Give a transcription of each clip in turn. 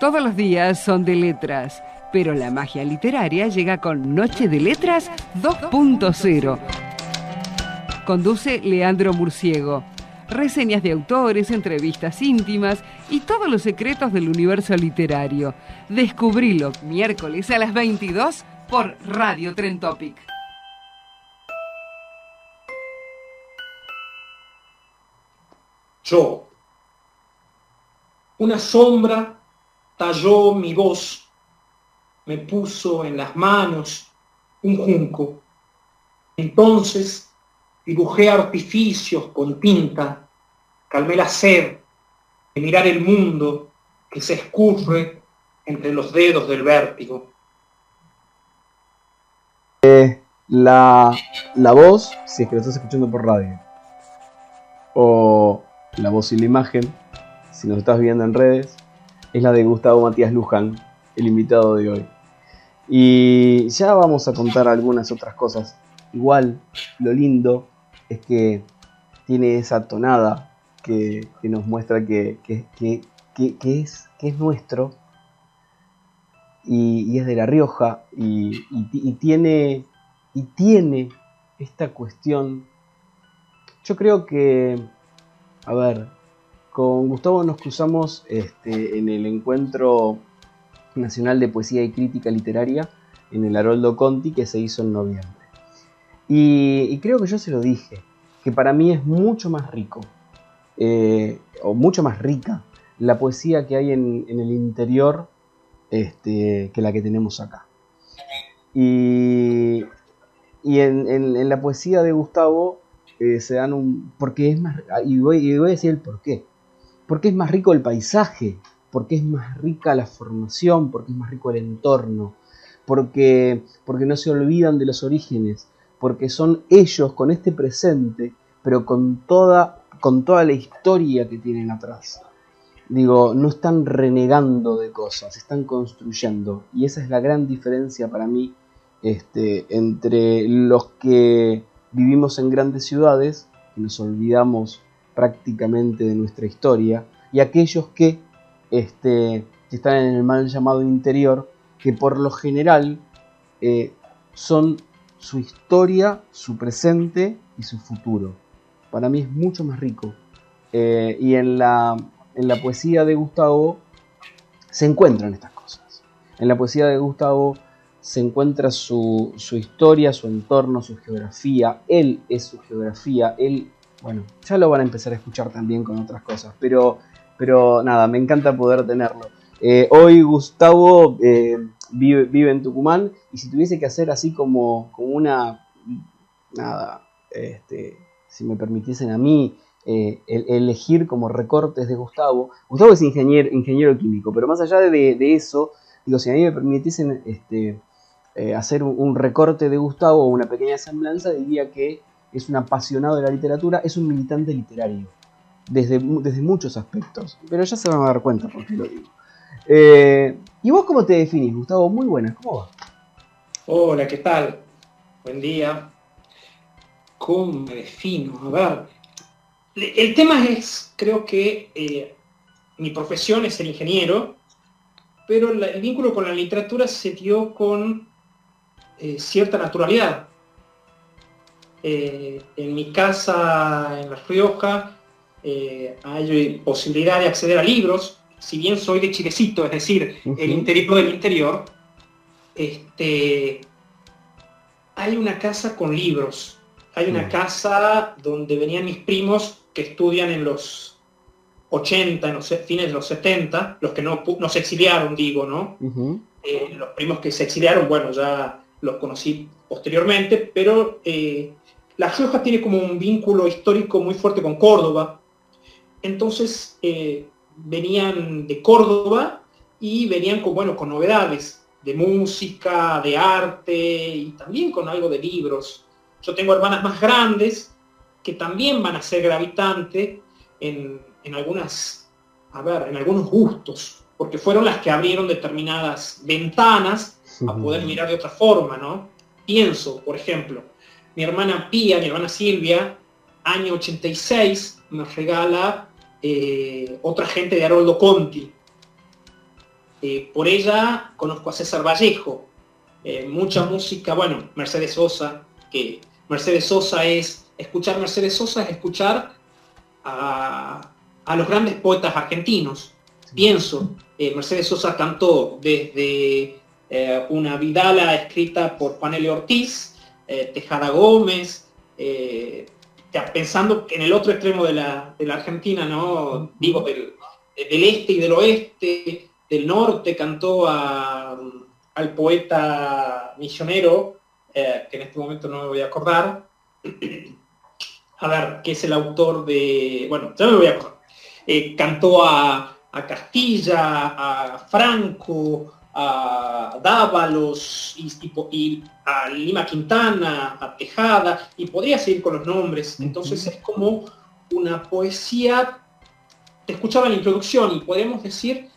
Todos los días son de letras, pero la magia literaria llega con Noche de Letras 2.0. Conduce Leandro Murciego. Reseñas de autores, entrevistas íntimas y todos los secretos del universo literario. Descubrilo miércoles a las 22 por Radio Tren Topic. Yo. Una sombra talló mi voz, me puso en las manos un junco. Entonces dibujé artificios con tinta, calmé la sed de mirar el mundo que se escurre entre los dedos del vértigo. Eh, la, la voz, si es que lo estás escuchando por radio, o la voz y la imagen, si nos estás viendo en redes, es la de Gustavo Matías Luján, el invitado de hoy. Y ya vamos a contar algunas otras cosas. Igual, lo lindo es que tiene esa tonada que, nos muestra que, que, es, que es nuestro y, es de La Rioja y, y, tiene, y tiene esta cuestión. Yo creo que, a ver, con Gustavo nos cruzamos este, en el encuentro nacional de poesía y crítica literaria en el Haroldo Conti que se hizo en noviembre. Y, creo que yo se lo dije, que para mí es mucho más rico, eh, o mucho más rica, la poesía que hay en, el interior este, que la que tenemos acá. Y, en, la poesía de Gustavo eh, se dan un... porque es más... Y voy, y voy a decir el por qué porque es más rico el paisaje, porque es más rica la formación, porque es más rico el entorno, porque, porque no se olvidan de los orígenes, porque son ellos con este presente, pero con toda, con toda la historia que tienen atrás. Digo, no están renegando de cosas, están construyendo. Y esa es la gran diferencia para mí este, entre los que vivimos en grandes ciudades, que nos olvidamos prácticamente de nuestra historia, y aquellos que, este, están en el mal llamado interior, que por lo general eh, son su historia, su presente y su futuro. Para mí es mucho más rico. Eh, y en la, en la poesía de Gustavo se encuentran estas cosas. En la poesía de Gustavo se encuentra su, su, historia, su entorno, su geografía. Él es su geografía, él bueno, ya lo van a empezar a escuchar también con otras cosas, pero, pero nada, me encanta poder tenerlo. Eh, hoy Gustavo eh, vive, en Tucumán y si tuviese que hacer así como, como una, nada, este, si me permitiesen a mí eh, elegir como recortes de Gustavo, Gustavo es ingeniero, ingeniero químico, pero más allá de, eso, digo, si a mí me permitiesen este, hacer un, un, recorte de Gustavo o una pequeña semblanza, diría que es un apasionado de la literatura, es un militante literario, desde, desde muchos aspectos. Pero ya se van a dar cuenta por qué lo digo. Eh, ¿Y vos cómo te definís, Gustavo? Muy buena, ¿cómo va? Hola, ¿qué tal? Buen día. ¿Cómo me defino? A ver, el tema es, creo que eh, mi profesión es el ingeniero, pero el vínculo con la literatura se dio con eh, cierta naturalidad eh, en mi casa en La Rioja eh, hay posibilidad de acceder a libros, si bien soy de Chilecito, es decir, el interior del interior, este, hay una casa con libros, hay una casa donde venían mis primos que estudian en los 80, en los fines de los 70, los que no, se exiliaron, digo, ¿no? Eh, los primos que se exiliaron, bueno, ya los conocí posteriormente, pero eh, La Rioja tiene como un vínculo histórico muy fuerte con Córdoba. Entonces eh, venían de Córdoba y venían con, bueno, con novedades de música, de arte y también con algo de libros. Yo tengo hermanas más grandes que también van a ser gravitantes en, en algunas, a ver, en algunos gustos, porque fueron las que abrieron determinadas ventanas a poder mirar de otra forma, ¿no? Pienso, por ejemplo, mi hermana Pía, mi hermana Silvia, año 86, me regala eh, otra gente de Haroldo Conti. Eh, por ella conozco a César Vallejo, eh, mucha música, bueno, Mercedes Sosa, que Mercedes Sosa es, escuchar Mercedes Sosa es escuchar a, a los grandes poetas argentinos. Pienso, Mercedes Sosa cantó desde una Vidala escrita por Juan L. Ortiz, eh, Tejada Gómez, eh, pensando en el otro extremo de la, Argentina, ¿no? Digo, del, este y del oeste, del norte, cantó al poeta misionero, que en este momento no me voy a acordar, a ver, que es el autor de, bueno, ya me voy a acordar, cantó a, a Castilla, a Franco, a Dávalos y, a Lima Quintana, a Tejada, y podría seguir con los nombres. Entonces es como una poesía, te escuchaba en la introducción, y podemos decir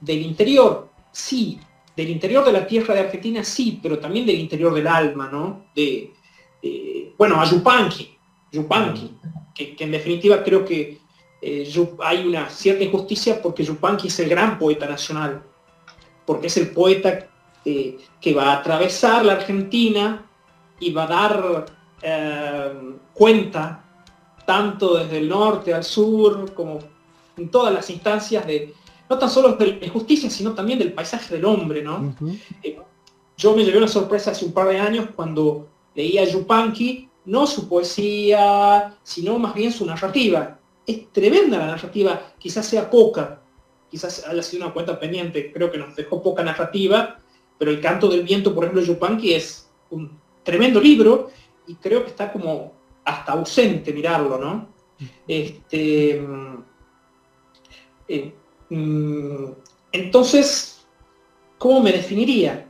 del interior, sí, del interior de la tierra de Argentina, sí, pero también del interior del alma, ¿no? De, bueno, a Yupanqui, Yupanqui, que, en definitiva creo que eh, hay una cierta injusticia porque Yupanqui es el gran poeta nacional porque es el poeta eh, que va a atravesar la Argentina y va a dar eh, cuenta, tanto desde el norte al sur, como en todas las instancias de, no tan solo de justicia, sino también del paisaje del hombre, ¿no? Eh, yo me llevé una sorpresa hace un par de años cuando leía a Yupanqui, no su poesía, sino más bien su narrativa. Es tremenda la narrativa, quizás sea poca, quizás haya sido una cuenta pendiente, creo que nos dejó poca narrativa, pero El canto del viento, por ejemplo, de Yupanqui es un tremendo libro y creo que está como hasta ausente mirarlo, ¿no? Este, eh, mm, entonces, ¿cómo me definiría?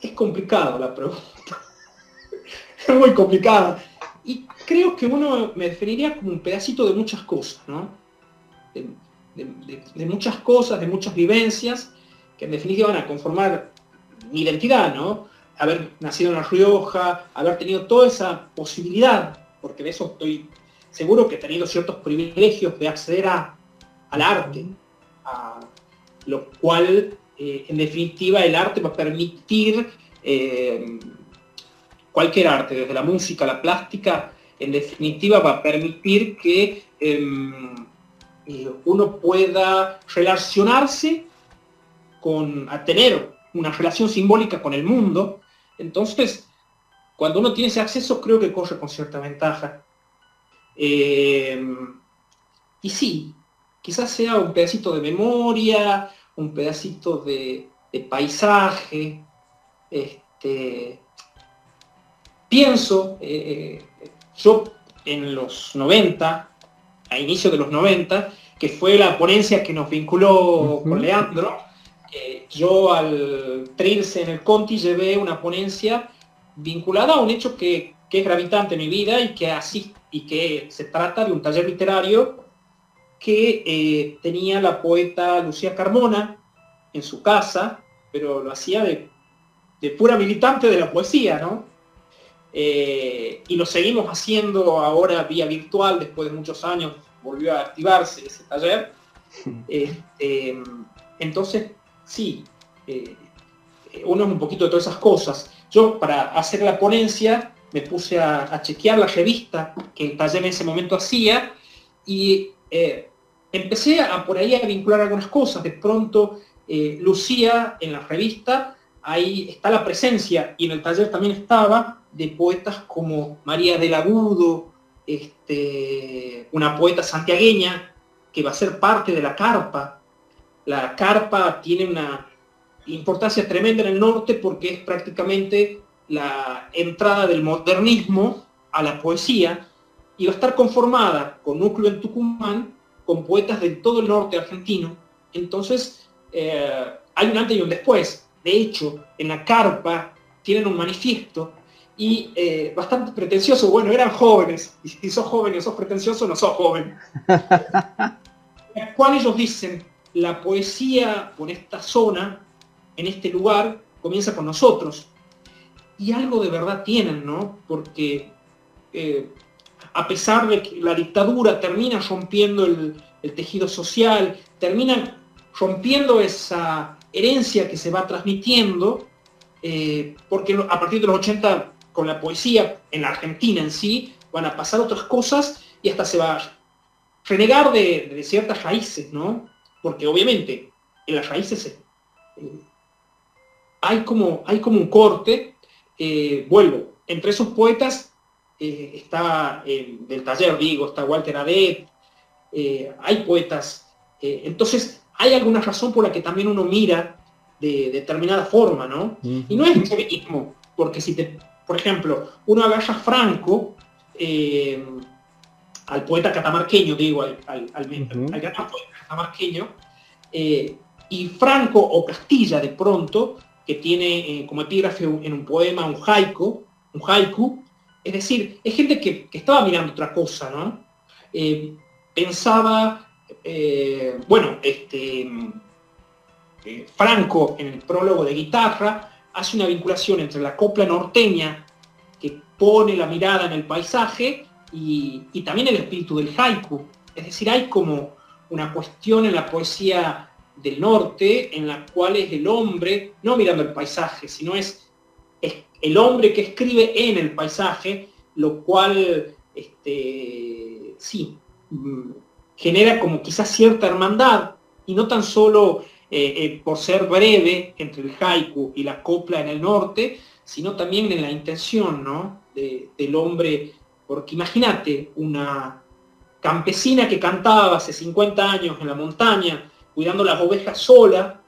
Es complicado la pregunta. es muy complicada. Creo que uno me definiría como un pedacito de muchas cosas, ¿no? De, muchas cosas, de muchas vivencias, que en definitiva van a conformar mi identidad, ¿no? Haber nacido en La Rioja, haber tenido toda esa posibilidad, porque de eso estoy seguro que he tenido ciertos privilegios de acceder al arte, a lo cual, eh, en definitiva, el arte va a permitir eh, cualquier arte, desde la música, la plástica, en definitiva va a permitir que em, eh, uno pueda relacionarse con, a tener una relación simbólica con el mundo. Entonces, cuando uno tiene ese acceso, creo que corre con cierta ventaja. Em, y sí, quizás sea un pedacito de memoria, un pedacito de, paisaje, este, Pienso, eh, yo en los 90, a inicio de los 90, que fue la ponencia que nos vinculó con Leandro, yo al Trilce en el Conti llevé una ponencia vinculada a un hecho que, es gravitante en mi vida y que así y que se trata de un taller literario que eh, tenía la poeta Lucía Carmona en su casa, pero lo hacía de, de pura militante de la poesía, ¿no? Eh, y lo seguimos haciendo ahora vía virtual, después de muchos años volvió a activarse ese taller. Este, entonces, sí, eh, uno es un poquito de todas esas cosas. Yo para hacer la ponencia me puse a, chequear la revista que el taller en ese momento hacía y eh, empecé a por ahí a vincular algunas cosas. De pronto, eh, Lucía en la revista, ahí está la presencia, y en el taller también estaba, de poetas como María del Agudo, este, una poeta santiagueña que va a ser parte de la carpa. La carpa tiene una importancia tremenda en el norte porque es prácticamente la entrada del modernismo a la poesía y va a estar conformada con núcleo en Tucumán, con poetas de todo el norte argentino. Entonces, eh, hay un antes y un después. De hecho, en la carpa tienen un manifiesto y eh, bastante pretencioso. Bueno, eran jóvenes, y si sos joven y sos pretencioso, no sos joven. ¿Cuál ellos dicen, la poesía por esta zona, en este lugar, comienza con nosotros. Y algo de verdad tienen, ¿no? Porque eh, a pesar de que la dictadura termina rompiendo el, tejido social, termina rompiendo esa herencia que se va transmitiendo, eh, porque a partir de los 80 con la poesía en la Argentina en sí van a pasar otras cosas y hasta se va a renegar de, ciertas raíces, ¿no? Porque obviamente en las raíces eh, hay, como, hay como un corte, eh, vuelvo, entre esos poetas está del taller, digo, está Walter Adet, hay poetas, entonces hay alguna razón por la que también uno mira de determinada forma, ¿no? Y no es porque si te, por ejemplo, uno agarra Franco, eh, al poeta catamarqueño, digo, al, gran poeta catamarqueño, eh, y Franco o Castilla de pronto, que tiene eh, como epígrafe en un poema un haiku, un haiku, es decir, es gente que, que estaba mirando otra cosa, ¿no? pensaba, bueno, este, eh, Franco, en el prólogo de guitarra, hace una vinculación entre la copla norteña, que pone la mirada en el paisaje, y, también el espíritu del haiku. Es decir, hay como una cuestión en la poesía del norte en la cual es el hombre, no mirando el paisaje, sino es, el hombre que escribe en el paisaje, lo cual, este, sí, mm, genera como quizás cierta hermandad, y no tan solo eh, eh, por ser breve entre el haiku y la copla en el norte, sino también en la intención ¿no? del hombre, porque imagínate una campesina que cantaba hace 50 años en la montaña, cuidando las ovejas sola,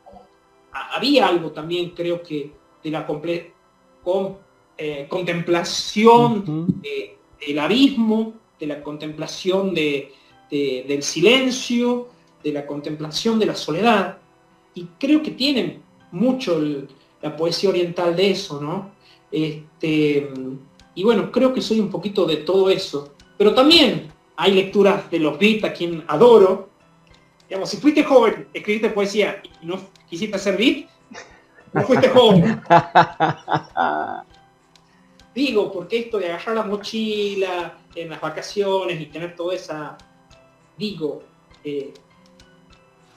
había algo también creo que de la con, eh, contemplación del abismo, de la contemplación del silencio, de la contemplación de la soledad y creo que tienen mucho la poesía oriental de eso, ¿no? Este, y bueno, creo que soy un poquito de todo eso. Pero también hay lecturas de los Beat, a quien adoro. Digamos, si fuiste joven, escribiste poesía y no quisiste hacer Beat, no fuiste joven. Digo, porque esto de agarrar la mochila en las vacaciones y tener toda esa... Digo, eh,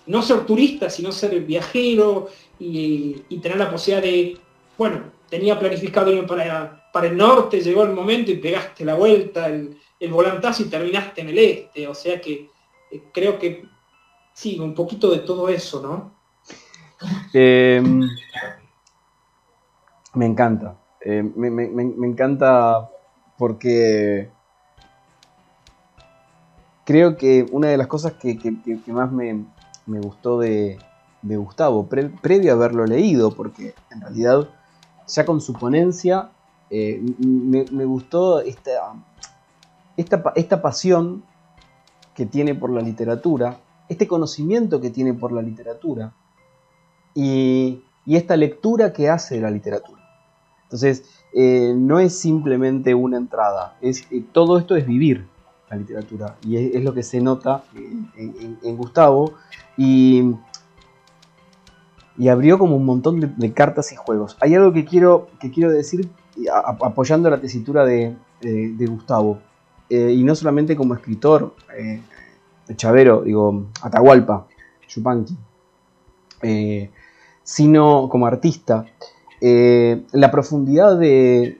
no ser turista, sino ser viajero y, tener la posibilidad de, bueno, tenía planificado irme para, para el norte, llegó el momento y pegaste la vuelta, el, volantazo y terminaste en el este. O sea que eh, creo que sí, un poquito de todo eso, ¿no? Em, me encanta. Eh, me, encanta porque creo que una de las cosas que más me, gustó de, Gustavo, previo a haberlo leído, porque en realidad ya con su ponencia eh, me, gustó esta, esta, pasión que tiene por la literatura, este conocimiento que tiene por la literatura y, esta lectura que hace de la literatura. Entonces, eh, no es simplemente una entrada, es, eh, todo esto es vivir la literatura y es, lo que se nota en Gustavo y, abrió como un montón de, cartas y juegos. Hay algo que quiero, que quiero decir apoyando la tesitura de, Gustavo, eh, y no solamente como escritor, eh, Chavero, digo, Atahualpa, Chupanqui, eh, sino como artista. la profundidad de,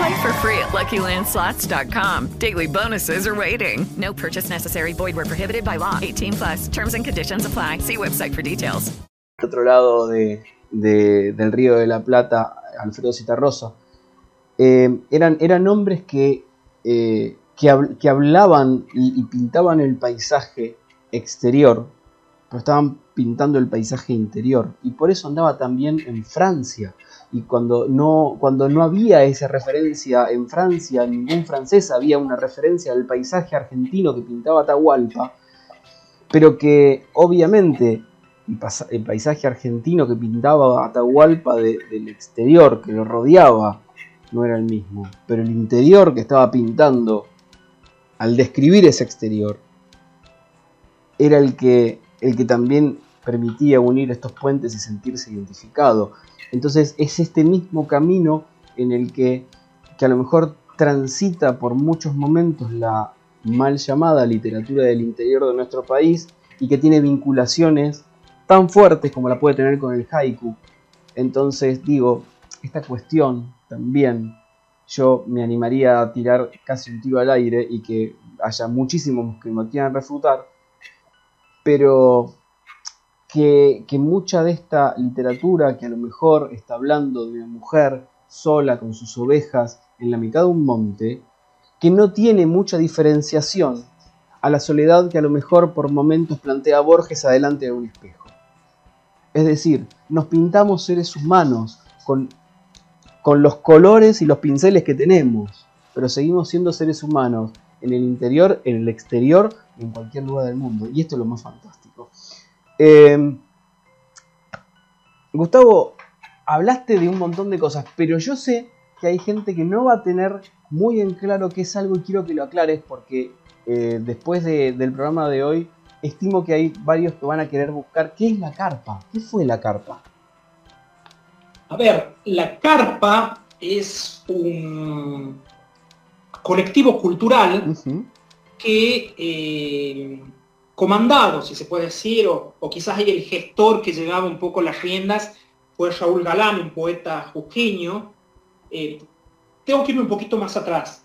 Play for free at LuckyLandSlots.com. Daily bonuses are waiting. No purchase necessary. Void prohibited by law. 18 plus. Terms and conditions apply. See website for details. Otro lado de, de, del Río de la Plata, Alfredo Citarrosa, eh, eran, eran hombres que, eh, que, hablaban y pintaban el paisaje exterior, pero estaban pintando el paisaje interior. Y por eso andaba también en Francia y cuando no, cuando no había esa referencia en Francia, ningún francés había una referencia al paisaje argentino que pintaba Atahualpa, pero que obviamente el paisaje argentino que pintaba Atahualpa del exterior, que lo rodeaba, no era el mismo, pero el interior que estaba pintando al describir ese exterior era el que, el que también permitía unir estos puentes y sentirse identificado. Entonces es este mismo camino en el que, que a lo mejor transita por muchos momentos la mal llamada literatura del interior de nuestro país y que tiene vinculaciones tan fuertes como la puede tener con el haiku. Entonces digo, esta cuestión también yo me animaría a tirar casi un tiro al aire y que haya muchísimos que me quieran refutar, pero que, mucha de esta literatura que a lo mejor está hablando de una mujer sola con sus ovejas en la mitad de un monte, que no tiene mucha diferenciación a la soledad que a lo mejor por momentos plantea Borges adelante de un espejo. Es decir, nos pintamos seres humanos con, con los colores y los pinceles que tenemos, pero seguimos siendo seres humanos en el interior, en el exterior, en cualquier lugar del mundo. Y esto es lo más fantástico. Em, Gustavo, hablaste de un montón de cosas, pero yo sé que hay gente que no va a tener muy en claro qué es algo y quiero que lo aclares porque eh, después del programa de hoy estimo que hay varios que van a querer buscar qué es la carpa, qué fue la carpa. A ver, la carpa es un colectivo cultural que eh, comandado, si se puede decir, o, quizás el gestor que llevaba un poco las riendas, fue Raúl Galán, un poeta jujeño. Eh, tengo que irme un poquito más atrás.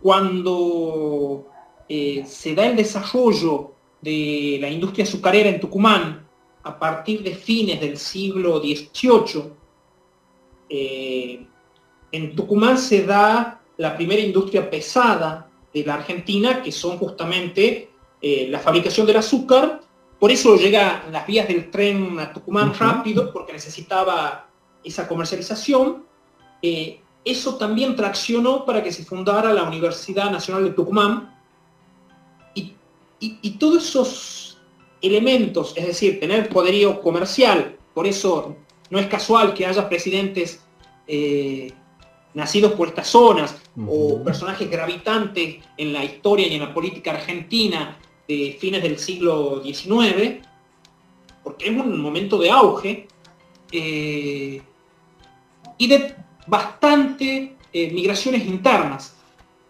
Cuando eh, se da el desarrollo de la industria azucarera en Tucumán, a partir de fines del siglo XVIII, eh, en Tucumán se da la primera industria pesada de la Argentina, que son justamente eh, la fabricación del azúcar, por eso llega las vías del tren a Tucumán rápido, porque necesitaba esa comercialización. Eh, eso también traccionó para que se fundara la Universidad Nacional de Tucumán. Y, todos esos elementos, es decir, tener poderío comercial, por eso no es casual que haya presidentes eh, nacidos por estas zonas o personajes gravitantes en la historia y en la política argentina de fines del siglo XIX, porque es un momento de auge, eh, y de bastante eh, migraciones internas,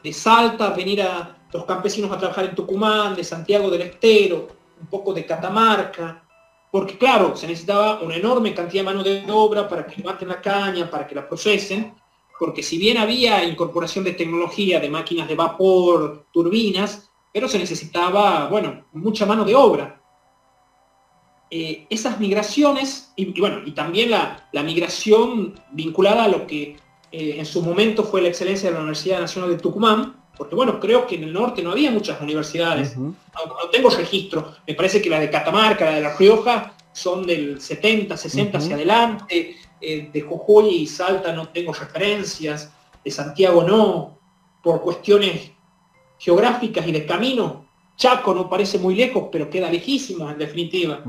de Salta, venir a los campesinos a trabajar en Tucumán, de Santiago del Estero, un poco de Catamarca, porque claro, se necesitaba una enorme cantidad de mano de obra para que levanten la caña, para que la procesen, porque si bien había incorporación de tecnología, de máquinas de vapor, turbinas, pero se necesitaba, bueno, mucha mano de obra. Eh, esas migraciones, y, bueno, y también la, migración vinculada a lo que eh, en su momento fue la excelencia de la Universidad Nacional de Tucumán, porque bueno, creo que en el norte no había muchas universidades, no, tengo registro, me parece que la de Catamarca, la de La Rioja, son del 70, 60 hacia adelante, eh, de Jujuy y Salta no tengo referencias, de Santiago no, por cuestiones geográficas y de camino, Chaco no parece muy lejos, pero queda lejísimo en definitiva.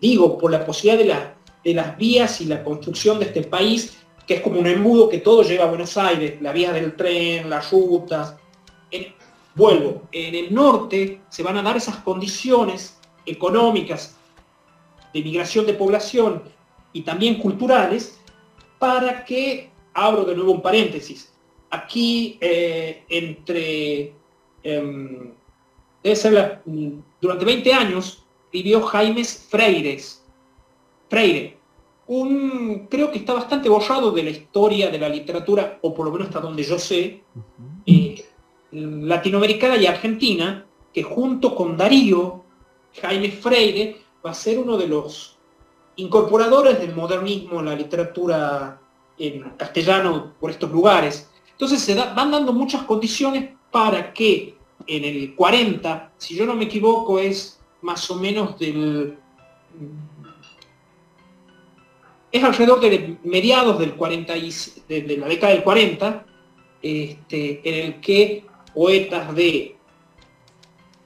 Digo, por la posibilidad de, la, de las vías y la construcción de este país, que es como un embudo que todo lleva a Buenos Aires, la vía del tren, las rutas. vuelvo, en el norte se van a dar esas condiciones económicas de migración de población y también culturales para que, abro de nuevo un paréntesis, aquí eh, entre, debe ser durante 20 años vivió Jaimes Freires, Freire, un, creo que está bastante borrado de la historia de la literatura, o por lo menos hasta donde yo sé, eh, latinoamericana y argentina, que junto con Darío, Jaime Freire, va a ser uno de los incorporadores del modernismo en la literatura en castellano por estos lugares. Entonces se van dando muchas condiciones para que en el 40, si yo no me equivoco, es más o menos del es alrededor de mediados del 40 de, la década del 40, este, en el que poetas de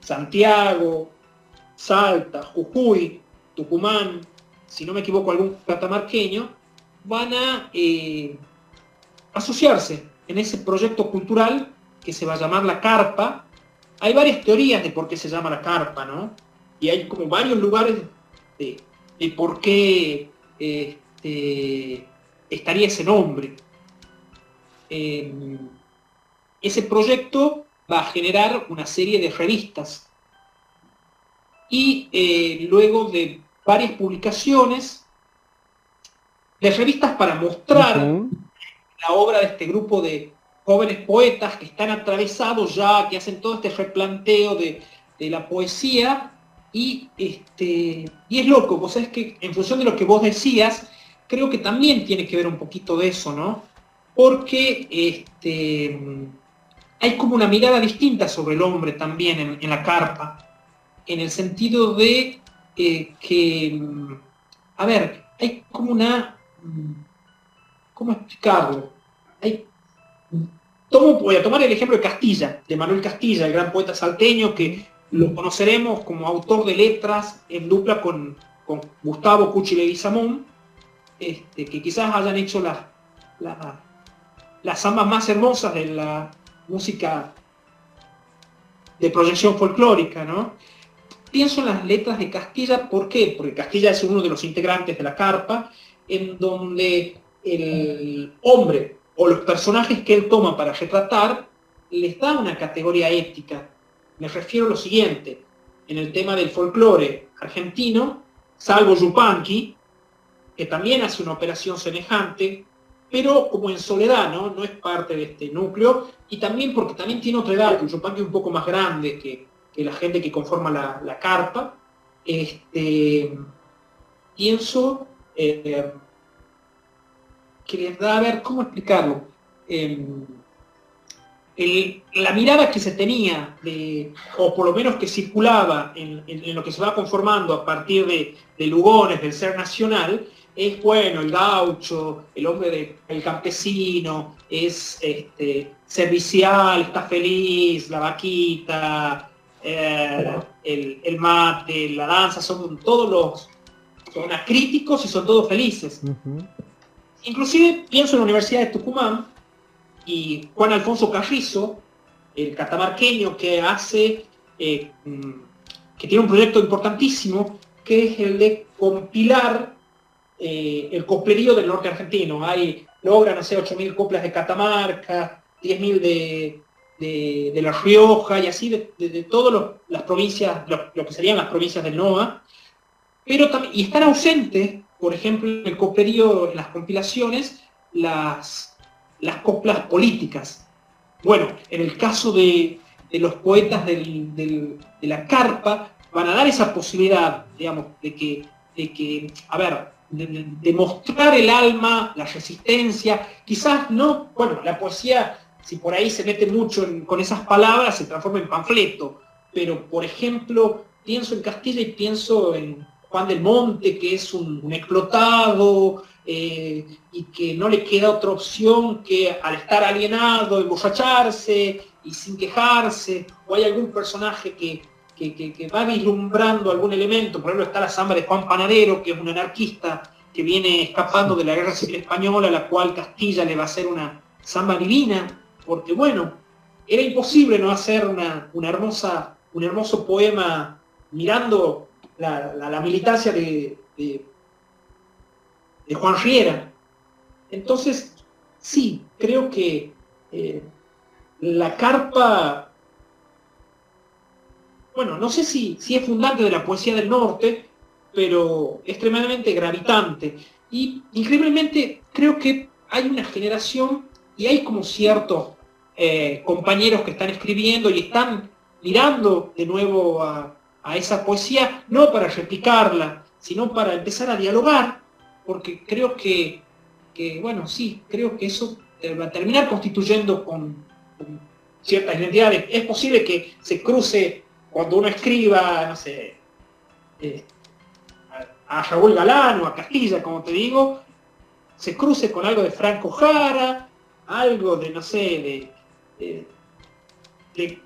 Santiago, Salta, Jujuy, Tucumán, si no me equivoco algún catamarqueño, van a eh, asociarse en ese proyecto cultural que se va a llamar la carpa. Hay varias teorías de por qué se llama la carpa, ¿no? Y hay como varios lugares de, por qué este, estaría ese nombre. Em, ese proyecto va a generar una serie de revistas y eh, luego de varias publicaciones de revistas para mostrar la obra de este grupo de jóvenes poetas que están atravesados ya, que hacen todo este replanteo de, de la poesía y, este, y es loco, vos sabés que en función de lo que vos decías, creo que también tiene que ver un poquito de eso, ¿no? Porque este, hay como una mirada distinta sobre el hombre también en, la carpa, en el sentido de eh, que, a ver, hay como una, ¿cómo explicarlo? Tomo, voy a tomar el ejemplo de Castilla, de Manuel Castilla, el gran poeta salteño, que lo conoceremos como autor de letras en dupla con, con Gustavo Cuchi Leguizamón, este, que quizás hayan hecho las, las zambas más hermosas de la música de proyección folclórica, ¿no? Pienso en las letras de Castilla, ¿por qué? Porque Castilla es uno de los integrantes de la carpa, en donde el hombre o los personajes que él toma para retratar les da una categoría ética. Me refiero a lo siguiente, en el tema del folclore argentino, salvo Yupanqui, que también hace una operación semejante, pero como en soledad, ¿no? No es parte de este núcleo, y también porque también tiene otra edad, el Yupanqui es un poco más grande que, la gente que conforma la, carpa. Este, pienso eh, que les da, a ver, ¿cómo explicarlo? Em, la mirada que se tenía, o por lo menos que circulaba en, lo que se va conformando a partir de, Lugones, del ser nacional, es bueno, el gaucho, el hombre del campesino, es este, servicial, está feliz, la vaquita, eh, el, mate, la danza, son todos los, son críticos y son todos felices. Inclusive pienso en la Universidad de Tucumán y Juan Alfonso Carrizo, el catamarqueño que hace, eh, mm, que tiene un proyecto importantísimo, que es el de compilar eh, el coplerío del norte argentino. Hay, logran hacer 8.000 coplas de Catamarca, 10.000 de, de, La Rioja y así de, todas las provincias, lo, que serían las provincias del NOA. Pero y están ausentes, por ejemplo, en el coplerío, en las compilaciones, las, las coplas políticas. Bueno, en el caso de, los poetas de la carpa, van a dar esa posibilidad, digamos, de que, de que, a ver, de, mostrar el alma, la resistencia, quizás no, bueno, la poesía, si por ahí se mete mucho con esas palabras, se transforma en panfleto, pero por ejemplo, pienso en Castilla y pienso en Juan del Monte, que es un, explotado eh, y que no le queda otra opción que al estar alienado, emborracharse y sin quejarse, o hay algún personaje que, que, va vislumbrando algún elemento, por ejemplo está la samba de Juan Panadero, que es un anarquista que viene escapando de la guerra civil española, la cual Castilla le va a hacer una samba divina, porque bueno, era imposible no hacer una, hermosa, un hermoso poema mirando la, militancia de, Juan Riera. Entonces, sí, creo que eh, la carpa bueno, no sé si, si es fundante de la poesía del norte, pero extremadamente gravitante. Y increíblemente creo que hay una generación y hay como ciertos eh, compañeros que están escribiendo y están mirando de nuevo a, esa poesía, no para replicarla, sino para empezar a dialogar, porque creo que, bueno, sí, creo que eso eh, va a terminar constituyendo con, ciertas identidades. Es posible que se cruce cuando uno escriba, no sé, eh, a, Raúl Galán o a Castilla, como te digo, se cruce con algo de Franco Jara, algo de, no sé, de, de,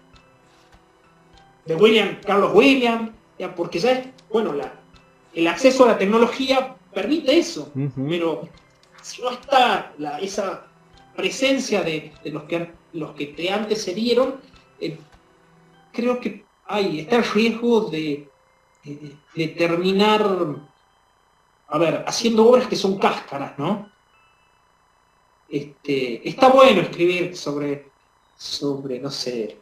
William, Carlos William, ya, porque ya es, bueno, la, el acceso a la tecnología permite eso, pero si no está esa presencia de, los, que, los que te antecedieron, eh, creo que hay, está el riesgo de, terminar, a ver, haciendo obras que son cáscaras, ¿no? Este, está bueno escribir sobre, sobre, no sé,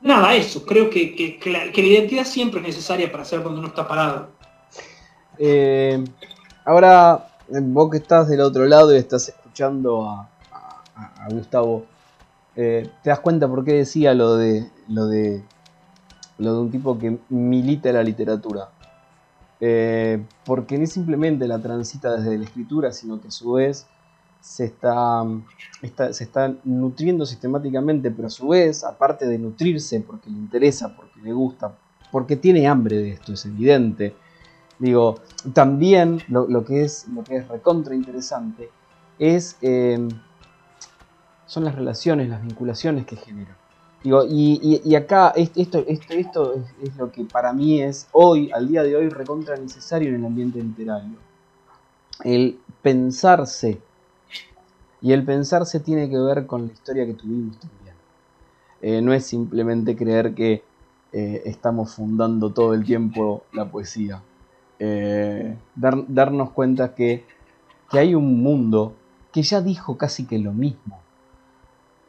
nada, eso, creo que, la, identidad siempre es necesaria para saber dónde uno está parado. Eh, ahora, vos que estás del otro lado y estás escuchando a Gustavo, eh, te das cuenta por qué decía lo de, lo de, lo de un tipo que milita la literatura. Eh, porque no simplemente la transita desde la escritura, sino que a su vez se está, se está nutriendo sistemáticamente, pero a su vez, aparte de nutrirse porque le interesa, porque le gusta, porque tiene hambre de esto, es evidente. Digo, también lo, que, es, lo que es recontra interesante es eh, son las relaciones, las vinculaciones que genera. Digo, y, acá esto, esto, esto es, lo que para mí es hoy, al día de hoy, recontra necesario en el ambiente literario. El pensarse. Y el pensarse tiene que ver con la historia que tuvimos también. Eh, no es simplemente creer que eh, estamos fundando todo el tiempo la poesía. Eh, darnos cuenta que, que hay un mundo que ya dijo casi que lo mismo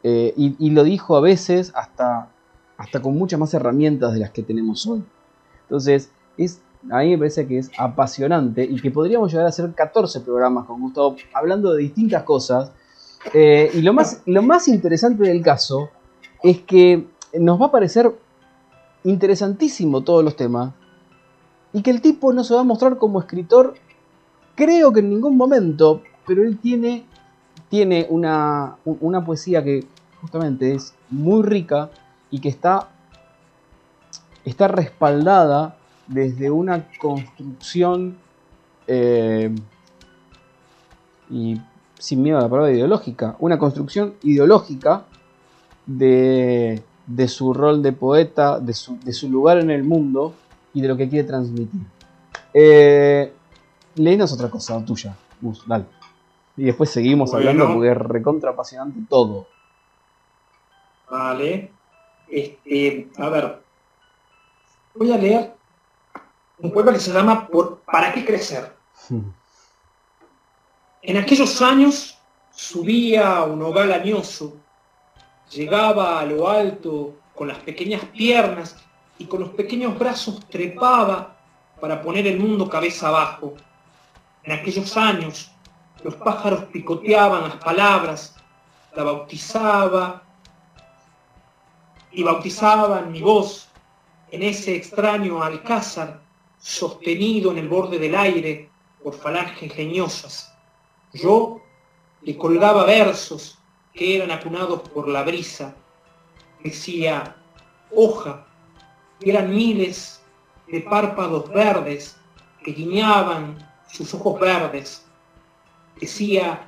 eh, y, lo dijo a veces hasta, hasta con muchas más herramientas de las que tenemos hoy. Entonces, es, a mí me parece que es apasionante y que podríamos llegar a hacer 14 programas con Gustavo hablando de distintas cosas. Eh, y lo más, lo más interesante del caso es que nos va a parecer interesantísimo todos los temas y que el tipo no se va a mostrar como escritor, creo que en ningún momento, pero él tiene tiene una, poesía que justamente es muy rica y que está, está respaldada desde una construcción eh, y sin miedo a la palabra ideológica, una construcción ideológica de, su rol de poeta, de su, lugar en el mundo y de lo que quiere transmitir. Eh, otra cosa tuya, Gus, dale. Y después seguimos hablando porque es recontra apasionante todo. Vale. Este, a ver. Voy a leer un poema que se llama ¿Para qué crecer? En aquellos años subía un hogar añoso, llegaba a lo alto con las pequeñas piernas y con los pequeños brazos trepaba para poner el mundo cabeza abajo. En aquellos años los pájaros picoteaban las palabras, la bautizaba y bautizaban mi voz en ese extraño alcázar sostenido en el borde del aire por falanges ingeniosas. Yo le colgaba versos que eran acunados por la brisa. Decía, hoja, eran miles de párpados verdes que guiñaban sus ojos verdes. Decía,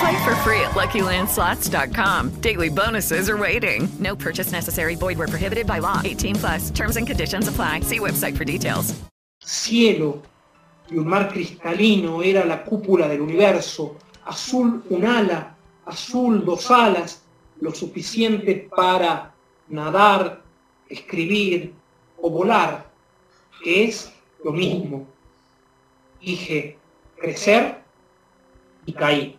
Play for free at LuckyLandSlots.com. Daily bonuses are waiting. No purchase necessary. Void where prohibited by law. 18 plus. Terms and conditions apply. See website for details. cielo y un mar cristalino era la cúpula del universo, azul un ala, azul dos alas, lo suficiente para nadar, escribir o volar, que es lo mismo. Dije, crecer y caí.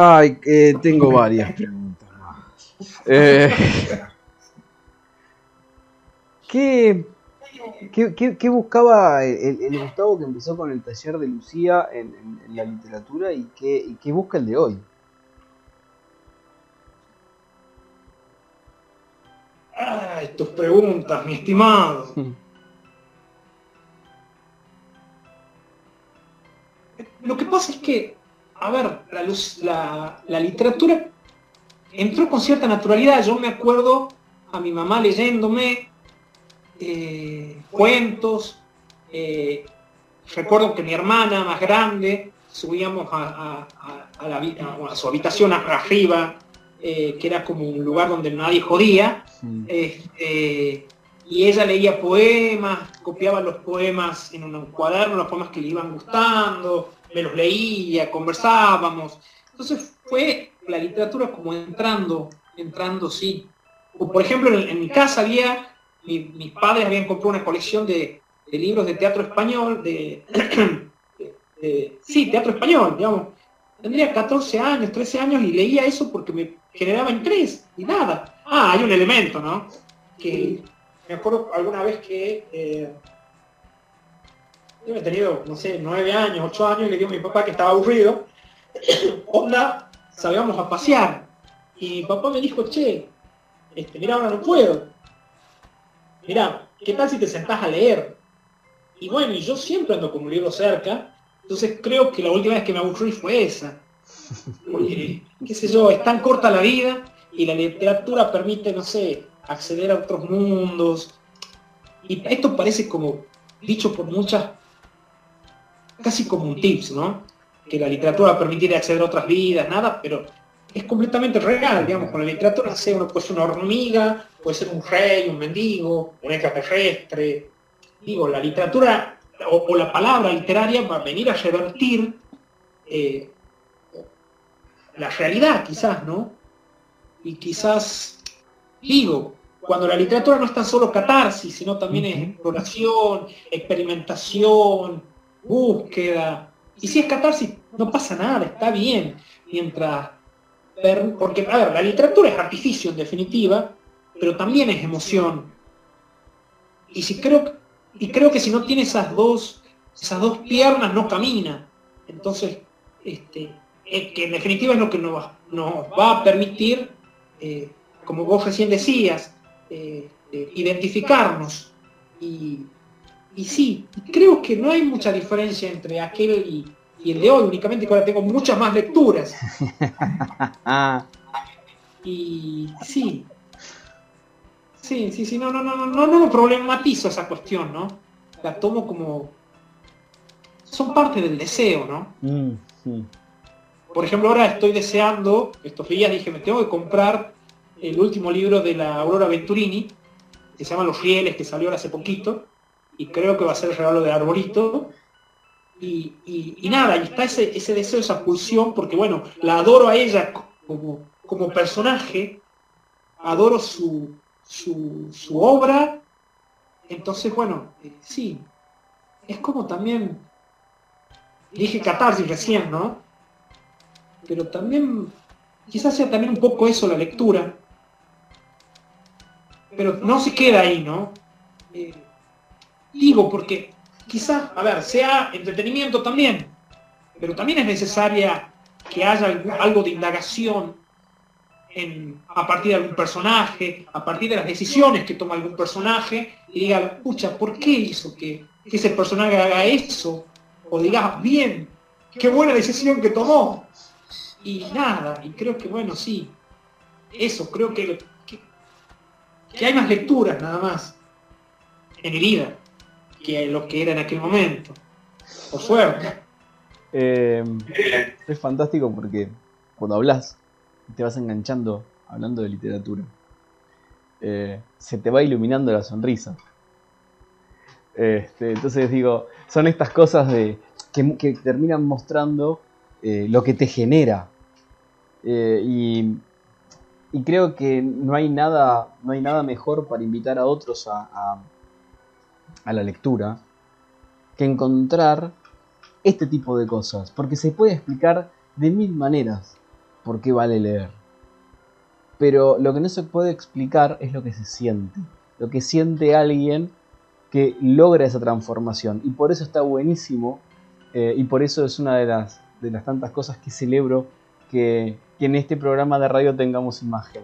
Ay, eh, tengo varias preguntas más. Eh, ¿qué, qué, buscaba el, el Gustavo que empezó con el taller de Lucía en, en- en la literatura y qué, y qué busca el de hoy? Ay, tus preguntas, mi estimado. Lo que pasa es que, a ver, la, luz- la, la literatura entró con cierta naturalidad. Yo me acuerdo a mi mamá leyéndome eh, cuentos. eh, recuerdo que mi hermana más grande subíamos a, a- la a- su habitación arriba, eh, que era como un lugar donde nadie jodía. Este, y ella leía poemas, copiaba los poemas en un cuaderno, los poemas que le iban gustando, me los leía, conversábamos. Entonces fue la literatura como entrando, entrando, sí. O por ejemplo, en, mi casa había, mi- mis padres habían comprado una colección de, libros de teatro español, de, de- de- sí, teatro español, digamos. Tendría 14 años, 13 años y leía eso porque me generaba interés y nada. Ah, hay un elemento, ¿no? Que me acuerdo alguna vez que eh, yo he tenido, no sé, 9 años, 8 años y le digo a mi papá que estaba aburrido. Onda, salgamos a pasear. Y mi papá me dijo, che, este, mira, ahora no puedo. Mira, ¿qué tal si te sentás a leer? Y bueno, y yo siempre ando con un libro cerca, entonces creo que la última vez que me aburrí fue esa. Porque, qué sé yo, es tan corta la vida y la literatura permite, no sé, acceder a otros mundos. Y esto parece como dicho por muchas, casi como un tips, ¿no? Que la literatura va a permitir acceder a otras vidas, nada, pero es completamente real, digamos, con la literatura sea uno puede ser una hormiga, puede ser un rey, un mendigo, un extraterrestre. Digo, la literatura o, o la palabra literaria va a venir a revertir eh, la realidad, quizás, ¿no? Y quizás, digo, cuando la literatura no es tan solo catarsis, sino también es exploración, experimentación, búsqueda. Y si es catarsis, no pasa nada, está bien. Mientras. Porque, la literatura es artificio en definitiva, pero también es emoción. Y si creo, y creo que si no tiene esas dos, esas dos piernas, no camina. Entonces, este, eh, que en definitiva es lo que nos, nos va a permitir, eh, como vos recién decías, eh, identificarnos. Y, y sí, creo que no hay mucha diferencia entre aquel y, y el de hoy, únicamente que ahora tengo muchas más lecturas. Y sí. Sí, sí, sí, no, no, no, no, no, no problematizo esa cuestión, ¿no? La tomo como. Son parte del deseo, ¿no? mm, mm. por ejemplo, ahora estoy deseando, estos días dije, me tengo que comprar el último libro de la Aurora Venturini, que se llama Los Rieles, que salió hace poquito, y creo que va a ser el regalo de Arbolito. Y, y, nada, y está ese, ese, deseo, esa pulsión, porque bueno, la adoro a ella como, como personaje, adoro su, su, su obra, entonces bueno, eh, sí, es como también, dije catarsis recién, ¿no? Pero también, quizás sea también un poco eso la lectura, pero no se queda ahí, ¿no? Eh, digo, porque quizás, a ver, sea entretenimiento también, pero también es necesaria que haya algo de indagación en, a partir de algún personaje, a partir de las decisiones que toma algún personaje, y diga, pucha, ¿por qué hizo que, que ese personaje haga eso? O diga, bien, qué buena decisión que tomó. Y nada, y creo que bueno, sí, eso, creo que, que, hay más lecturas nada más en mi vida que lo que era en aquel momento. Por suerte. Eh, es fantástico porque cuando hablas te vas enganchando hablando de literatura. Eh, se te va iluminando la sonrisa. Este, entonces digo, son estas cosas de, que terminan mostrando eh, lo que te genera. Eh, y, creo que no hay, nada, no hay nada mejor para invitar a otros a, a, la lectura que encontrar este tipo de cosas. Porque se puede explicar de mil maneras por qué vale leer. Pero lo que no se puede explicar es lo que se siente. Lo que siente alguien que logra esa transformación. Y por eso está buenísimo. Eh, y por eso es una de las de las tantas cosas que celebro que, en este programa de radio tengamos imagen,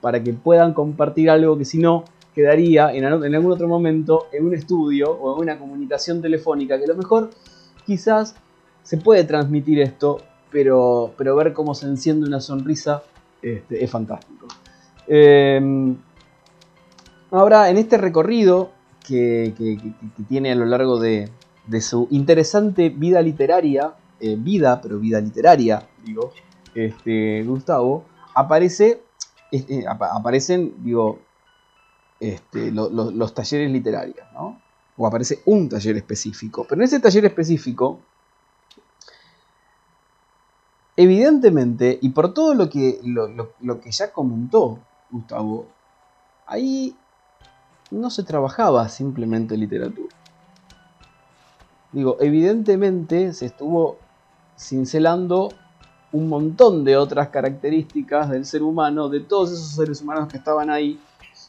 para que puedan compartir algo que si no quedaría en, algún otro momento en un estudio o en una comunicación telefónica, que a lo mejor quizás se puede transmitir esto, pero, pero ver cómo se enciende una sonrisa este, es fantástico. Em, ahora, en este recorrido que, tiene a lo largo de, de, su interesante vida literaria, eh, vida, pero vida literaria, digo, este, Gustavo, aparece, eh, aparecen, digo, este, los talleres literarios, ¿no? O aparece un taller específico. Pero en ese taller específico, evidentemente, y por todo lo que, lo que ya comentó Gustavo, ahí no se trabajaba simplemente literatura. Digo, evidentemente se estuvo cincelando un montón de otras características del ser humano, de todos esos seres humanos que estaban ahí,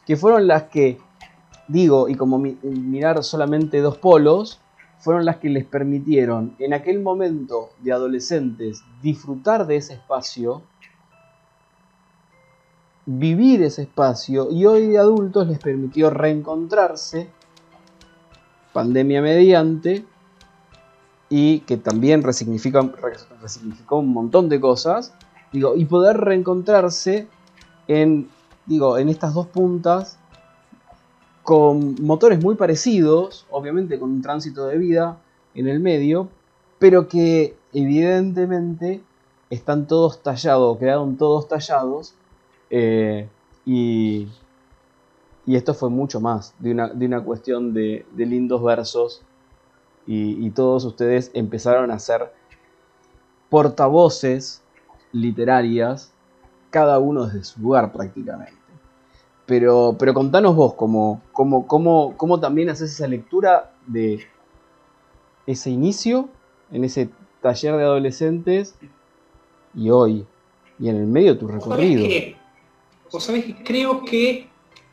que fueron las que, digo, y como mirar solamente dos polos, fueron las que les permitieron en aquel momento de adolescentes disfrutar de ese espacio, vivir ese espacio y hoy de adultos les permitió reencontrarse, pandemia mediante, y que también resignificó un montón de cosas, digo, y poder reencontrarse en, digo, en estas dos puntas con motores muy parecidos, obviamente con un tránsito de vida en el medio, pero que evidentemente están todos tallados, quedaron todos tallados, eh, y, y, esto fue mucho más de una, de una cuestión de, de lindos versos y, todos ustedes empezaron a ser portavoces literarias, cada uno desde su lugar prácticamente. Pero, pero contanos vos, cómo, cómo, cómo, cómo también haces esa lectura de ese inicio, en ese taller de adolescentes, y hoy, y en el medio de tu recorrido. ¿Vos sabés que creo que,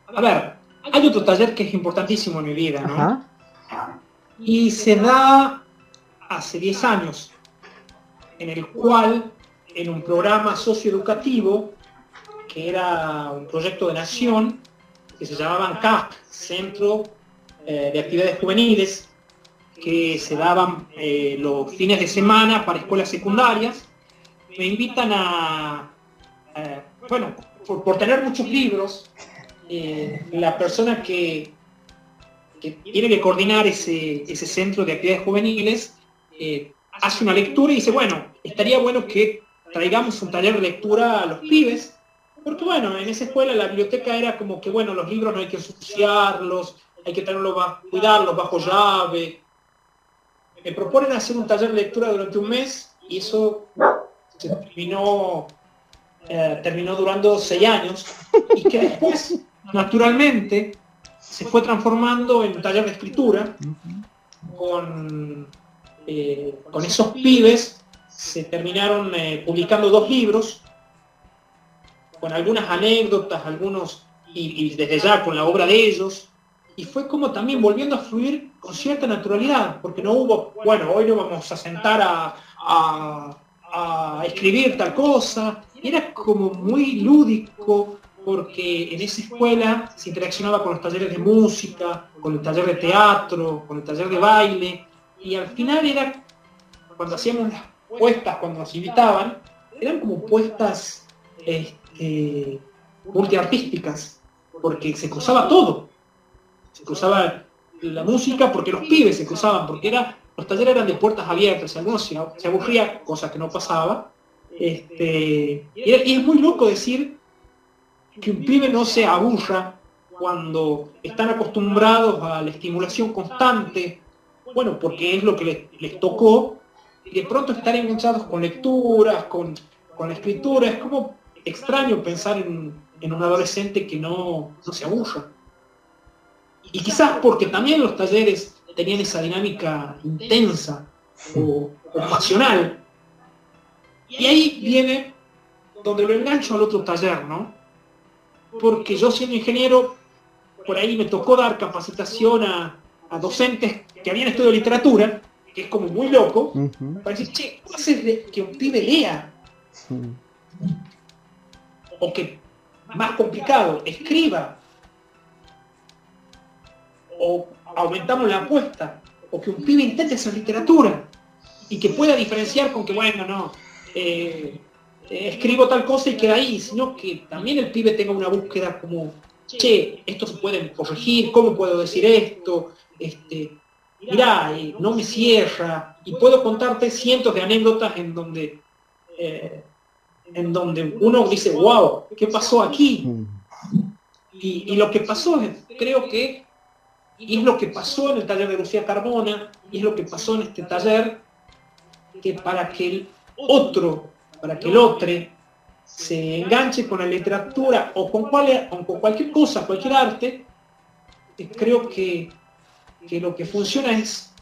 a ver, hay otro taller que es importantísimo en mi vida, ¿no? y se da hace 10 años, en el cual en un programa socioeducativo, que era un proyecto de nación, que se llamaba CAP, Centro eh, de Actividades Juveniles, que se daban eh, los fines de semana para escuelas secundarias, me invitan a, bueno, por, tener muchos libros, eh, la persona que, que tiene que coordinar ese, centro de actividades juveniles, hace una lectura y dice, bueno, estaría bueno que traigamos un taller de lectura a los pibes, porque bueno, en esa escuela la biblioteca era como que, bueno, los libros no hay que ensuciarlos, hay que tenerlos, cuidarlos bajo llave. Me proponen hacer un taller de lectura durante un mes y eso se terminó, eh, terminó durando seis años y que después, naturalmente, se fue transformando en un taller de escritura con, eh, con esos pibes se terminaron eh, publicando dos libros con algunas anécdotas, algunos, y, desde ya con la obra de ellos, y fue como también volviendo a fluir con cierta naturalidad, porque no hubo, bueno, hoy no vamos a sentar a, a escribir tal cosa, era como muy lúdico, porque en esa escuela se interaccionaba con los talleres de música, con el taller de teatro, con el taller de baile, y al final era, cuando hacíamos las puestas, cuando nos invitaban, eran como puestas este, multiartísticas, porque se cruzaba todo. Se cruzaba la música porque los pibes se cruzaban, porque era, los talleres eran de puertas abiertas, algunos se, aburría, cosa que no pasaba. Este, y es muy loco decir que un pibe no se aburra cuando están acostumbrados a la estimulación constante, bueno, porque es lo que les, tocó, y de pronto estar enganchados con lecturas, con, con la escritura, es como extraño pensar en, un adolescente que no, se aburra. Y quizás porque también los talleres tenían esa dinámica intensa o, o pasional. Y ahí viene donde lo engancho al otro taller, ¿no? porque yo siendo ingeniero, por ahí me tocó dar capacitación a, docentes que habían estudiado literatura, que es como muy loco, para decir, che, ¿cómo haces que un pibe lea? O que, más complicado, escriba. O aumentamos la apuesta. O que un pibe intente hacer literatura. Y que pueda diferenciar con que, bueno, no, eh, eh, escribo tal cosa y queda ahí, sino que también el pibe tenga una búsqueda como, che, esto se puede corregir, ¿cómo puedo decir esto? Este, mirá, no me cierra, y puedo contarte cientos de anécdotas en donde, eh, en donde uno dice, wow, ¿qué pasó aquí? Y, lo que pasó, creo que, y es lo que pasó en el taller de Lucía Carbona, y es lo que pasó en este taller, que para que el otro para que el otro se enganche con la literatura o con, cualquier cosa, cualquier arte, eh, creo que, lo que funciona es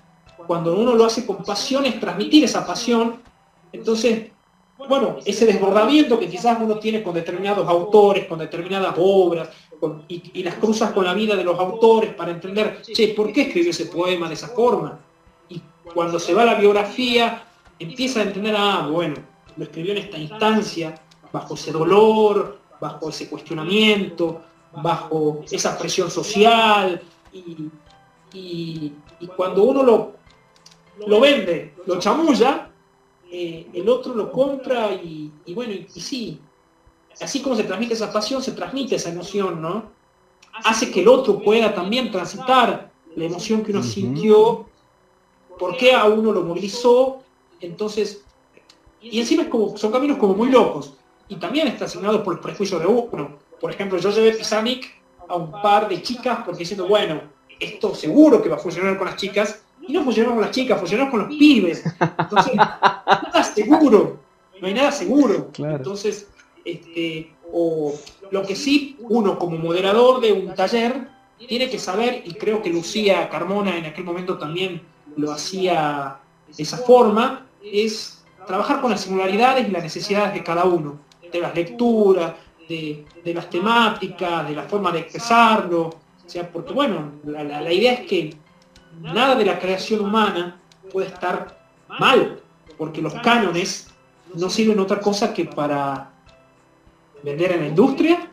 cuando uno lo hace con pasión, es transmitir esa pasión. Entonces, bueno, ese desbordamiento que quizás uno tiene con determinados autores, con determinadas obras, y, las cruzas con la vida de los autores para entender, che, ¿por qué escribió ese poema de esa forma? Y cuando se va a la biografía, empieza a entender, ah, bueno, lo escribió en esta instancia, bajo ese dolor, bajo ese cuestionamiento, bajo esa presión social, cuando uno lo, lo vende, lo chamulla, eh, el otro lo compra y, bueno, y, sí, así como se transmite esa pasión, se transmite esa emoción, ¿no? Hace que el otro pueda también transitar la emoción que uno sintió, porque a uno lo movilizó, entonces y encima es como, son caminos como muy locos. Y también está asignado por el prejuicio de uno. Por ejemplo, yo llevé Pisanic a un par de chicas porque diciendo, bueno, esto seguro que va a funcionar con las chicas. Y no funcionó con las chicas, funcionó con los pibes. Entonces, nada seguro. No hay nada seguro. Entonces, este, o lo que sí, uno como moderador de un taller tiene que saber, y creo que Lucía Carmona en aquel momento también lo hacía de esa forma, es trabajar con las singularidades y las necesidades de cada uno, de las lecturas, de, las temáticas, de la forma de expresarlo, o sea, porque bueno, la, idea es que nada de la creación humana puede estar mal, porque los cánones no sirven otra cosa que para vender en la industria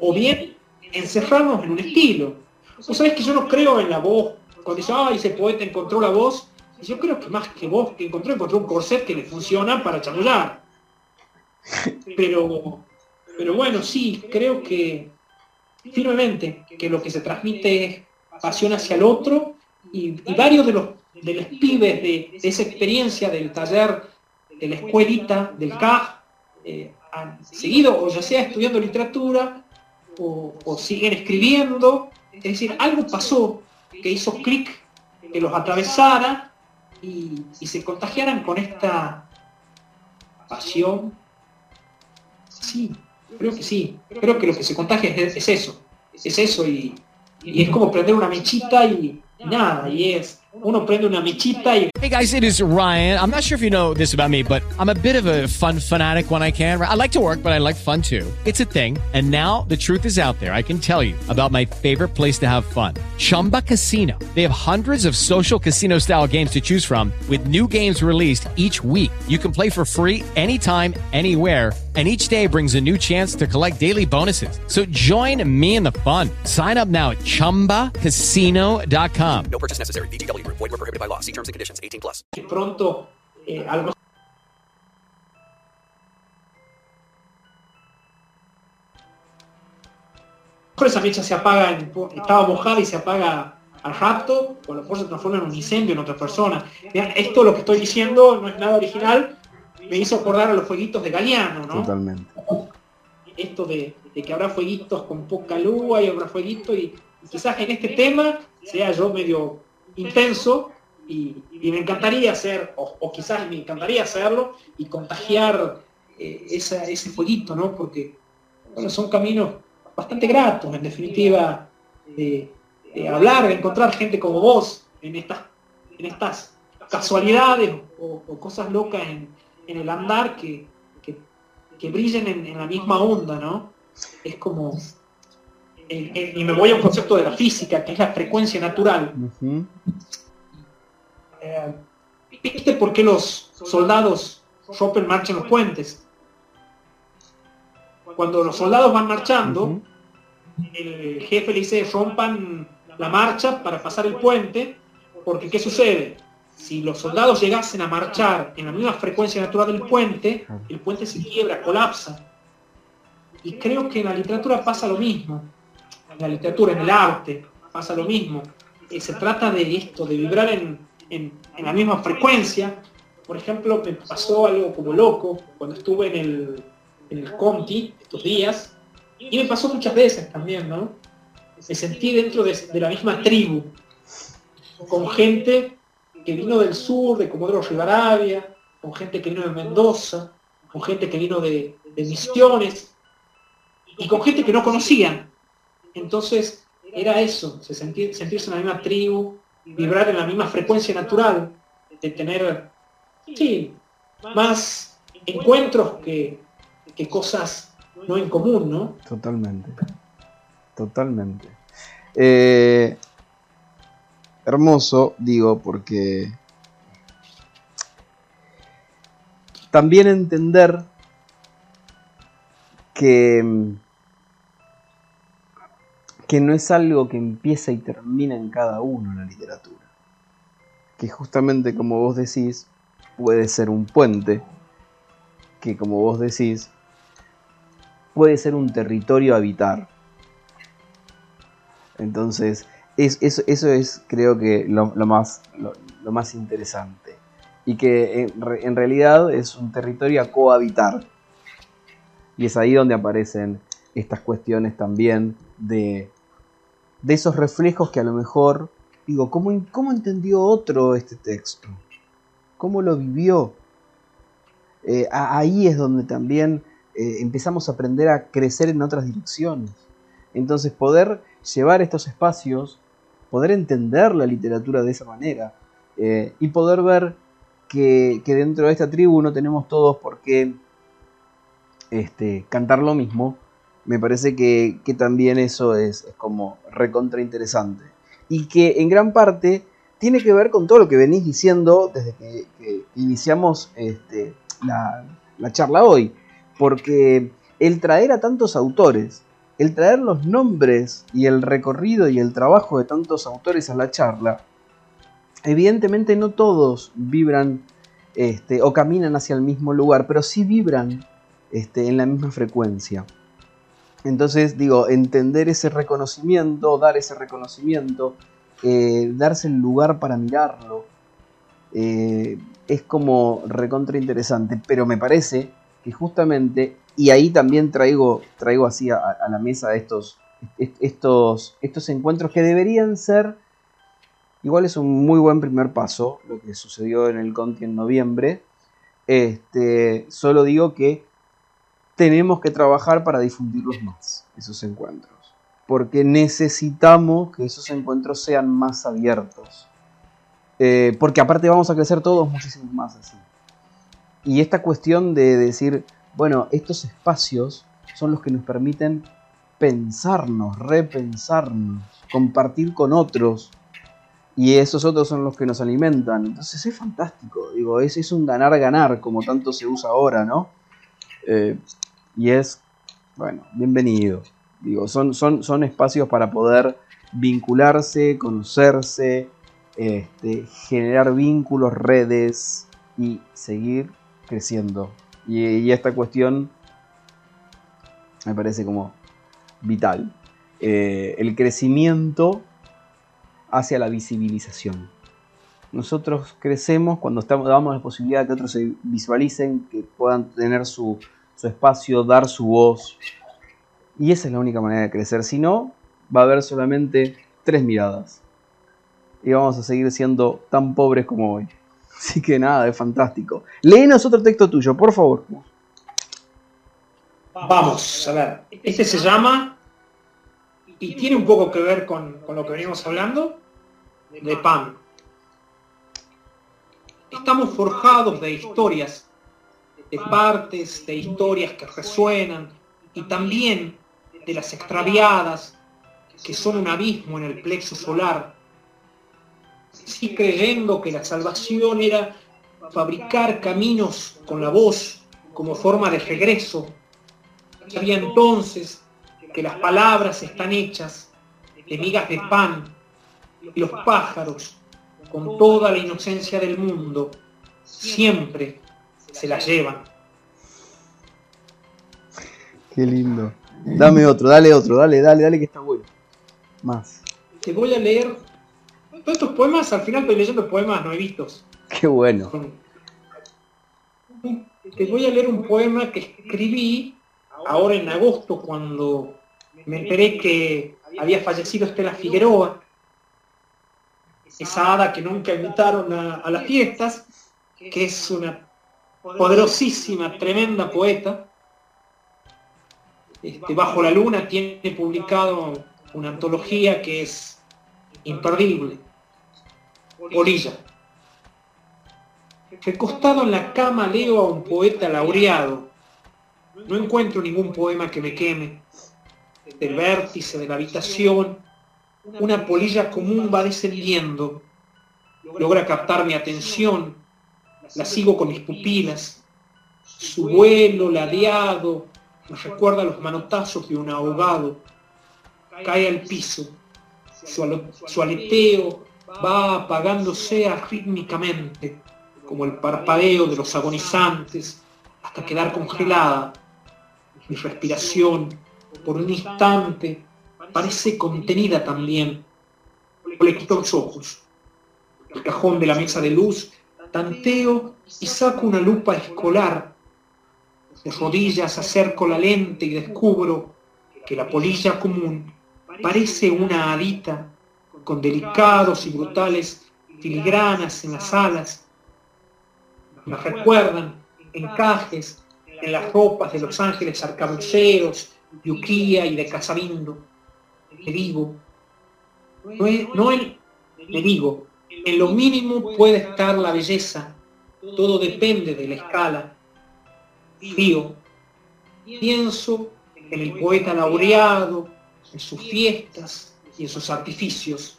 o bien encerrarnos en un estilo. Vos sabés que yo no creo en la voz, cuando dice, ay, ese poeta encontró la voz, yo creo que más que vos que encontró, encontró un corset que le funciona para chamullar. Pero, pero bueno, sí, creo que firmemente que lo que se transmite es pasión hacia el otro y, varios de los, de los pibes de, esa experiencia del taller, de la escuelita, del CAJ, eh, han seguido o ya sea estudiando literatura o, o siguen escribiendo. Es decir, algo pasó que hizo clic, que los atravesara y, y se contagiaran con esta pasión. Sí, creo que sí. Creo que lo que se contagia es, es eso. Es eso y, y es como prender una mechita y, nada, y es Hey guys, it is Ryan. I'm not sure if you know this about me, but I'm a bit of a fun fanatic when I can. I like to work, but I like fun too. It's a thing. And now the truth is out there. I can tell you about my favorite place to have fun. Chumba Casino. They have hundreds of social casino style games to choose from with new games released each week. You can play for free anytime, anywhere and each day brings a new chance to collect daily bonuses. So join me in the fun. Sign up now at ChumbaCasino.com. No purchase necessary. VGW Group. Void were prohibited by law. See terms and conditions. 18 plus. pronto eh, a lo mejor esa mecha se apaga, en- estaba mojada y se apaga al rato, o a lo mejor se transforma en un incendio en otra persona. Vean, esto lo que estoy diciendo no es nada original, me hizo acordar a los fueguitos de Galeano, ¿no? Totalmente. Esto de, de que habrá fueguitos con poca luz y habrá fueguitos y, y quizás en este tema sea yo medio intenso y, y me encantaría hacer, o, o quizás me encantaría hacerlo y contagiar eh, esa- ese fueguito, ¿no? Porque bueno, son caminos bastante gratos, en definitiva, de, de hablar, de encontrar gente como vos en estas, en estas casualidades o, o cosas locas en, en el andar que, que, que brillen en, en la misma onda, ¿no? Es como... eh, eh, y me voy a un concepto de la física, que es la frecuencia natural. Eh, ¿Viste por qué los soldados rompen marcha en los puentes? Cuando los soldados van marchando, el jefe le dice rompan la marcha para pasar el puente, porque ¿qué sucede? Si los soldados llegasen a marchar en la misma frecuencia natural del puente, el puente se quiebra, colapsa. Y creo que en la literatura pasa lo mismo. En la literatura, en el arte, pasa lo mismo. Eh, se trata de esto, de vibrar en, en- la misma frecuencia. Por ejemplo, me pasó algo como loco cuando estuve en el, en el Conti estos días. Y me pasó muchas veces también, ¿no? Me sentí dentro de, de la misma tribu, con gente que vino del sur, de Comodoro Rivadavia, con gente que vino de Mendoza, con gente que vino de, de Misiones, y con gente que no conocían. Entonces era eso, se sentir, sentirse en la misma tribu, vibrar en la misma frecuencia natural, de tener, sí, más encuentros que, que cosas no en común, ¿no? Totalmente. Totalmente. Eh, hermoso, digo, porque también entender que, que no es algo que empieza y termina en cada uno la literatura. Que justamente como vos decís, puede ser un puente, que como vos decís, puede ser un territorio a habitar. Entonces, es- eso, es creo que lo, más, lo, más interesante. Y que en, re- en realidad es un territorio a cohabitar. Y es ahí donde aparecen estas cuestiones también de, de esos reflejos que a lo mejor, digo, ¿cómo, cómo entendió otro este texto? ¿Cómo lo vivió? Eh, ahí es donde también eh, empezamos a aprender a crecer en otras direcciones. Entonces poder llevar estos espacios, poder entender la literatura de esa manera eh, y poder ver que, que dentro de esta tribu no tenemos todos por qué este, cantar lo mismo, me parece que, que también eso es, como recontra interesante. Y que en gran parte tiene que ver con todo lo que venís diciendo desde que, que iniciamos este, la, la charla hoy. Porque el traer a tantos autores, el traer los nombres y el recorrido y el trabajo de tantos autores a la charla, evidentemente no todos vibran este, o caminan hacia el mismo lugar, pero sí vibran este, en la misma frecuencia. Entonces, digo, entender ese reconocimiento, dar ese reconocimiento, eh, darse el lugar para mirarlo, eh, es como recontra interesante, pero me parece que justamente, y ahí también traigo, traigo así a, la mesa estos, estos, estos encuentros que deberían ser, igual es un muy buen primer paso, lo que sucedió en el Conti en noviembre, este, solo digo que tenemos que trabajar para difundirlos más, esos encuentros. Porque necesitamos que esos encuentros sean más abiertos. Eh, porque aparte vamos a crecer todos muchísimo más así. Y esta cuestión de decir, bueno, estos espacios son los que nos permiten pensarnos, repensarnos, compartir con otros. Y esos otros son los que nos alimentan. Entonces es fantástico. Digo, es, es un ganar-ganar, como tanto se usa ahora, ¿no? Eh, y es, bueno, bienvenido. Digo, son, son, son espacios para poder vincularse, conocerse, este, generar vínculos, redes y seguir creciendo. Y, esta cuestión me parece como vital. Eh, el crecimiento hacia la visibilización. Nosotros crecemos cuando estamos, damos la posibilidad de que otros se visualicen, que puedan tener su, su espacio, dar su voz. Y esa es la única manera de crecer. Si no, va a haber solamente tres miradas. Y vamos a seguir siendo tan pobres como hoy. Así que nada, es fantástico. Léenos otro texto tuyo, por favor. Vamos, a ver. Este se llama, y tiene un poco que ver con, con lo que venimos hablando, de pan. Estamos forjados de historias, de partes, de historias que resuenan, y también de las extraviadas, que son un abismo en el plexo solar. Sí creyendo que la salvación era fabricar caminos con la voz como forma de regreso. Sabía entonces que las palabras están hechas de migas de pan y los pájaros, con toda la inocencia del mundo, siempre se las llevan. Qué lindo. Dame otro, dale otro, dale, dale, dale que está bueno. Más. Te voy a leer todos estos poemas, al final estoy leyendo poemas no he vistos. Qué bueno. Te voy a leer un poema que escribí ahora en agosto cuando me enteré que había fallecido Estela Figueroa, esa hada que nunca invitaron a, a las fiestas, que es una poderosísima, tremenda poeta. Este, Bajo la Luna tiene publicado una antología que es imperdible. Orilla. Recostado en la cama leo a un poeta laureado. No encuentro ningún poema que me queme. Del vértice de la habitación, una polilla común va descendiendo. Logra captar mi atención. La sigo con mis pupilas. Su vuelo ladeado me recuerda los manotazos de un ahogado. Cae al piso. Su aleteo va apagándose rítmicamente, como el parpadeo de los agonizantes, hasta quedar congelada. Mi respiración, por un instante, parece contenida también. Le quito los ojos. El cajón de la mesa de luz, tanteo y saco una lupa escolar. De rodillas acerco la lente y descubro que la polilla común parece una hadita con delicados y brutales filigranas en las alas. Me recuerdan encajes en las ropas de los ángeles arcabuceros, de Uquía y de Casabindo. Le digo, no, es, no el, le digo, en lo mínimo puede estar la belleza, todo depende de la escala. Fío, pienso en el poeta laureado, en sus fiestas y en sus artificios.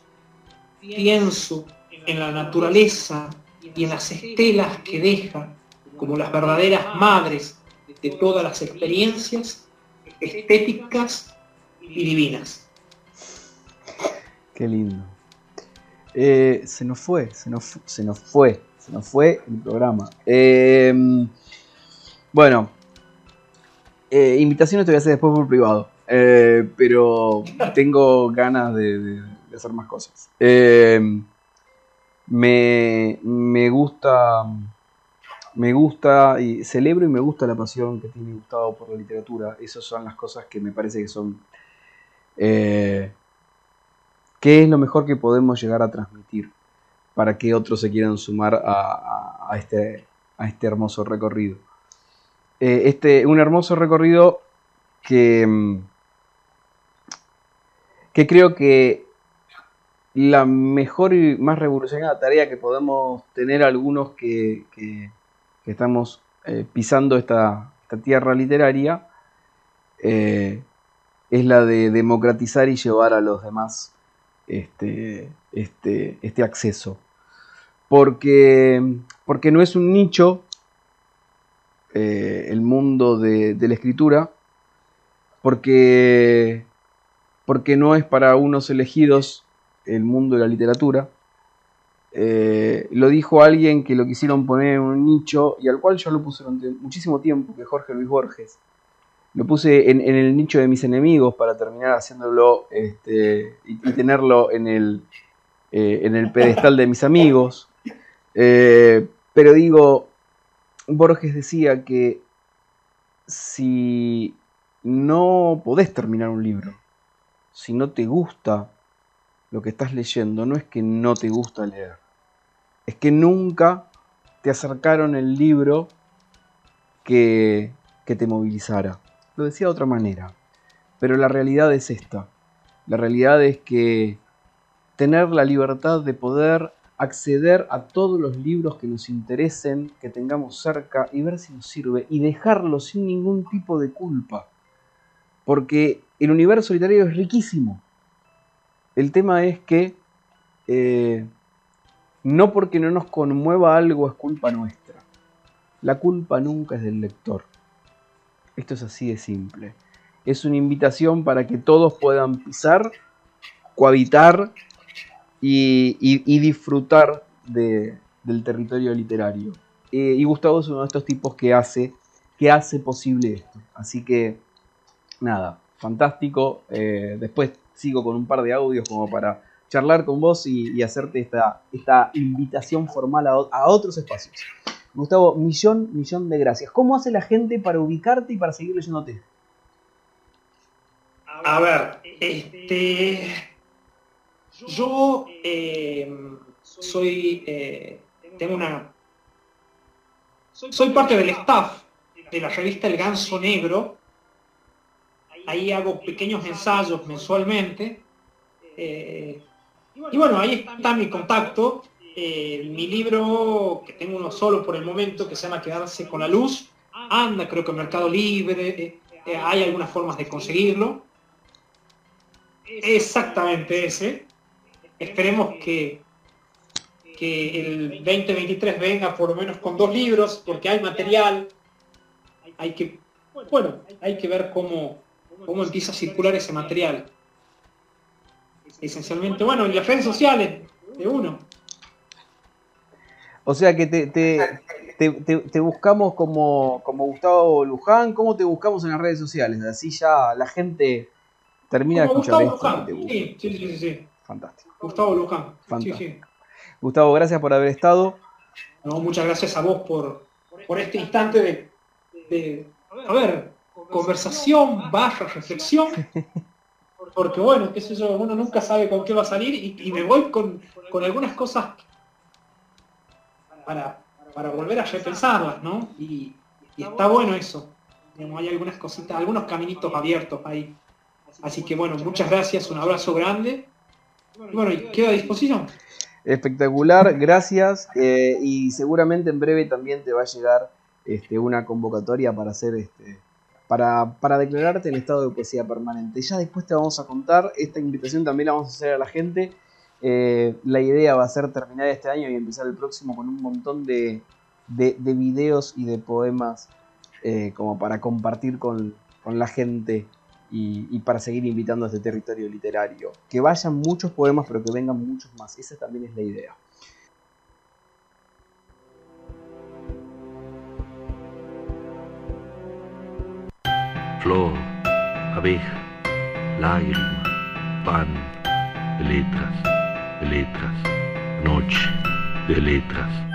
Pienso en la naturaleza y en las estelas que deja como las verdaderas madres de todas las experiencias estéticas y divinas. Qué lindo. Eh, se nos fue, se nos, se nos fue, se nos fue el programa. Eh, bueno, eh, invitaciones te voy a hacer después por privado. Eh, pero tengo ganas de, hacer más cosas. Eh, me, me gusta me gusta y celebro y me gusta la pasión que tiene Gustavo por la literatura. Esas son las cosas que me parece que son... Eh, ¿Qué es lo mejor que podemos llegar a transmitir para que otros se quieran sumar a, este, a este hermoso recorrido? Este, un hermoso recorrido que, mm, que creo que la mejor y más revolucionaria tarea que podemos tener algunos que, estamos eh, pisando esta, tierra literaria eh, es la de democratizar y llevar a los demás este, este, este acceso. Porque, porque no es un nicho eh, el mundo de, la escritura, porque, porque no es para unos elegidos el mundo de la literatura. Eh, lo dijo alguien que lo quisieron poner en un nicho y al cual yo lo puse durante muchísimo tiempo, que Jorge Luis Borges. Lo puse en, el nicho de mis enemigos para terminar haciéndolo este, y, tenerlo en el, eh, en el pedestal de mis amigos. Eh, pero digo, Borges decía que si no podés terminar un libro, si no te gusta lo que estás leyendo no es que no te gusta leer, es que nunca te acercaron el libro que, que te movilizara. Lo decía de otra manera, pero la realidad es esta. La realidad es que tener la libertad de poder acceder a todos los libros que nos interesen, que tengamos cerca y ver si nos sirve y dejarlo sin ningún tipo de culpa. Porque el universo literario es riquísimo. El tema es que eh, no porque no nos conmueva algo es culpa nuestra. La culpa nunca es del lector. Esto es así de simple. Es una invitación para que todos puedan pisar, cohabitar y, disfrutar del territorio literario. Eh, y Gustavo es uno de estos tipos que hace, que hace posible esto. Así que, nada, fantástico. Eh, después sigo con un par de audios como para charlar con vos y, hacerte esta, esta invitación formal a, otros espacios. Gustavo, millón, millón de gracias. ¿Cómo hace la gente para ubicarte y para seguir leyéndote? A ver, este, yo eh, soy, eh, tengo una, soy parte del staff de la revista El Ganso Negro, ahí hago pequeños ensayos mensualmente. Eh, y bueno, ahí está mi contacto. Eh, mi libro, que tengo uno solo por el momento, que se llama Quedarse con la Luz, anda creo que Mercado Libre, eh, hay algunas formas de conseguirlo. Exactamente ese. Esperemos que, que el 2023 venga por lo menos con dos libros, porque hay material. Hay que, bueno, hay que ver cómo, cómo empieza a circular ese material. Esencialmente, bueno, en las redes sociales de uno. O sea que te, te, buscamos como, como, Gustavo Luján, ¿cómo te buscamos en las redes sociales? Así ya la gente termina de escuchar esto. Sí, sí, sí, sí, Fantástico. Gustavo Luján. Fantástico. Gustavo, gracias por haber estado. No, muchas gracias a vos por, por este instante de, de, a ver, conversación, baja reflexión, porque bueno, qué sé yo, uno nunca sabe con qué va a salir y, me voy con, algunas cosas para, volver a repensarlas, ¿no? Y, está bueno eso. hay algunas cositas, algunos caminitos abiertos ahí. Así que bueno, muchas gracias, un abrazo grande. Y bueno, y quedo a disposición. Espectacular, gracias. Eh, y seguramente en breve también te va a llegar este, una convocatoria para hacer este, para, declararte en estado de poesía permanente. Ya después te vamos a contar, esta invitación también la vamos a hacer a la gente. Eh, la idea va a ser terminar este año y empezar el próximo con un montón de, de, videos y de poemas eh, como para compartir con, la gente y, para seguir invitando a este territorio literario. Que vayan muchos poemas, pero que vengan muchos más. Esa también es la idea. Flor, abeja, lágrima, pan, de letras, de letras, noche, de letras.